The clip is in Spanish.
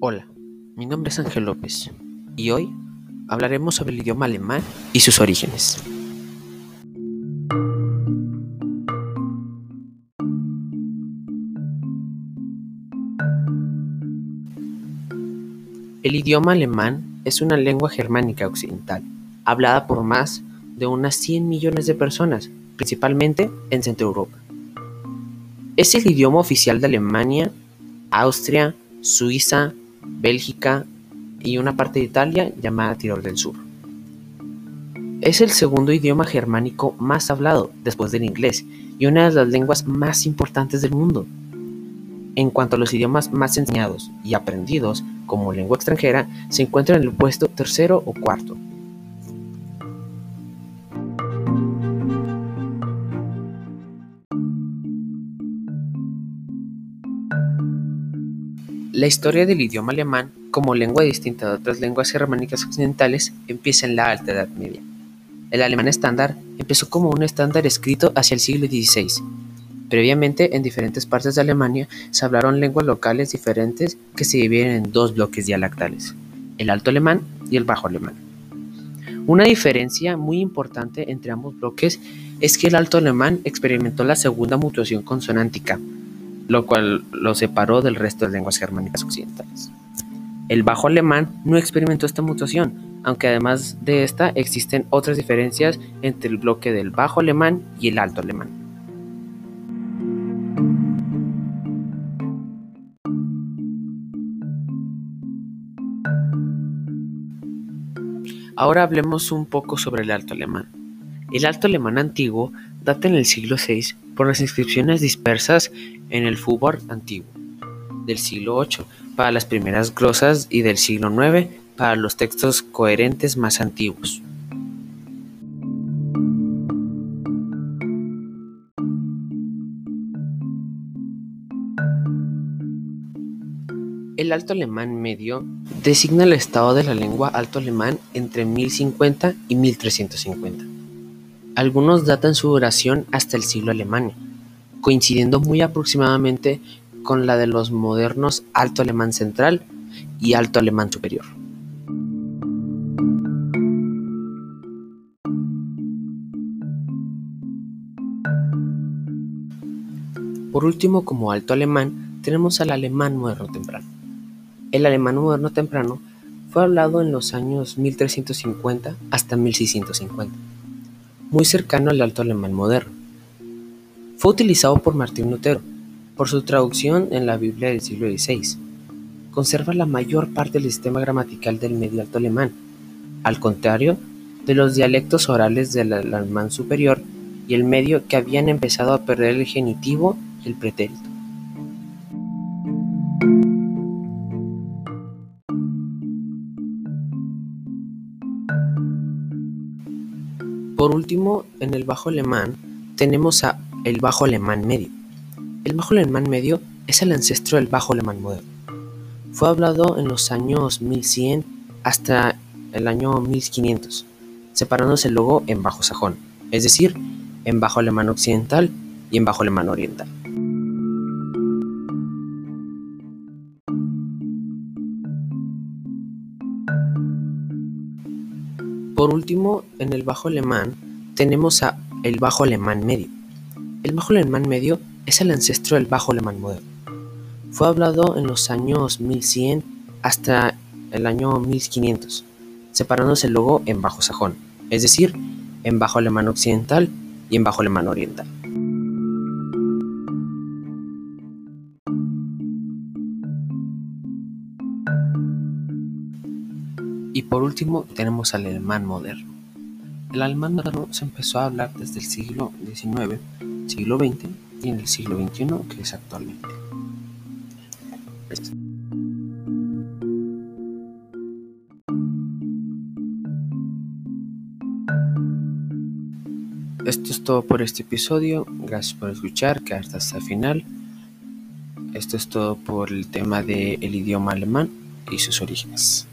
Hola, mi nombre es Ángel López y hoy hablaremos sobre el idioma alemán y sus orígenes. El idioma alemán es una lengua germánica occidental, hablada por más de unas 100 millones de personas, principalmente en Centro Europa. Es el idioma oficial de Alemania, Austria, Suiza, Bélgica y una parte de Italia llamada Tirol del Sur. Es el segundo idioma germánico más hablado después del inglés y una de las lenguas más importantes del mundo. En cuanto a los idiomas más enseñados y aprendidos como lengua extranjera, se encuentra en el puesto tercero o cuarto. La historia del idioma alemán, como lengua distinta de otras lenguas germánicas occidentales, empieza en la Alta Edad Media. El alemán estándar empezó como un estándar escrito hacia el siglo XVI. Previamente, en diferentes partes de Alemania se hablaron lenguas locales diferentes que se dividen en dos bloques dialectales, el alto alemán y el bajo alemán. Una diferencia muy importante entre ambos bloques es que el alto alemán experimentó la segunda mutuación consonántica, lo cual lo separó del resto de lenguas germánicas occidentales. El bajo alemán no experimentó esta mutación, aunque además de esta existen otras diferencias entre el bloque del bajo alemán y el alto alemán. Ahora hablemos un poco sobre el alto alemán. El alto alemán antiguo data en el siglo VI por las inscripciones dispersas en el fútbol antiguo, del siglo VIII para las primeras glosas y del siglo IX para los textos coherentes más antiguos. El alto alemán medio designa el estado de la lengua alto alemán entre 1050 y 1350. Algunos datan su duración hasta el siglo alemán, coincidiendo muy aproximadamente con la de los modernos alto alemán central y alto alemán superior. Por último, como alto alemán, tenemos al alemán moderno temprano. El alemán moderno temprano fue hablado en los años 1350 hasta 1650 muy cercano al alto alemán moderno. Fue utilizado por Martín Lutero, por su traducción en la Biblia del siglo XVI. Conserva la mayor parte del sistema gramatical del medio alto alemán, al contrario de los dialectos orales del alemán superior y el medio que habían empezado a perder el genitivo y el pretérito. Por último, en el bajo alemán tenemos a el bajo alemán medio. El bajo alemán medio es el ancestro del bajo alemán moderno. Fue hablado en los años 1100 hasta el año 1500, separándose luego en bajo sajón, es decir, en bajo alemán occidental y en bajo alemán oriental. Por último, en el bajo alemán tenemos a el bajo alemán medio. El bajo alemán medio es el ancestro del bajo alemán moderno. Fue hablado en los años 1100 hasta el año 1500, separándose luego en bajo sajón, es decir, en bajo alemán occidental y en bajo alemán oriental. Y por último tenemos al alemán moderno. El alemán moderno se empezó a hablar desde el siglo XIX, siglo XX y en el siglo XXI que es actualmente. Esto es todo por este episodio. Gracias por escuchar, quedarte hasta el final. Esto es todo por el tema del idioma alemán y sus orígenes.